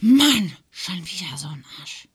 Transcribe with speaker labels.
Speaker 1: Mann, schon wieder so ein Arsch.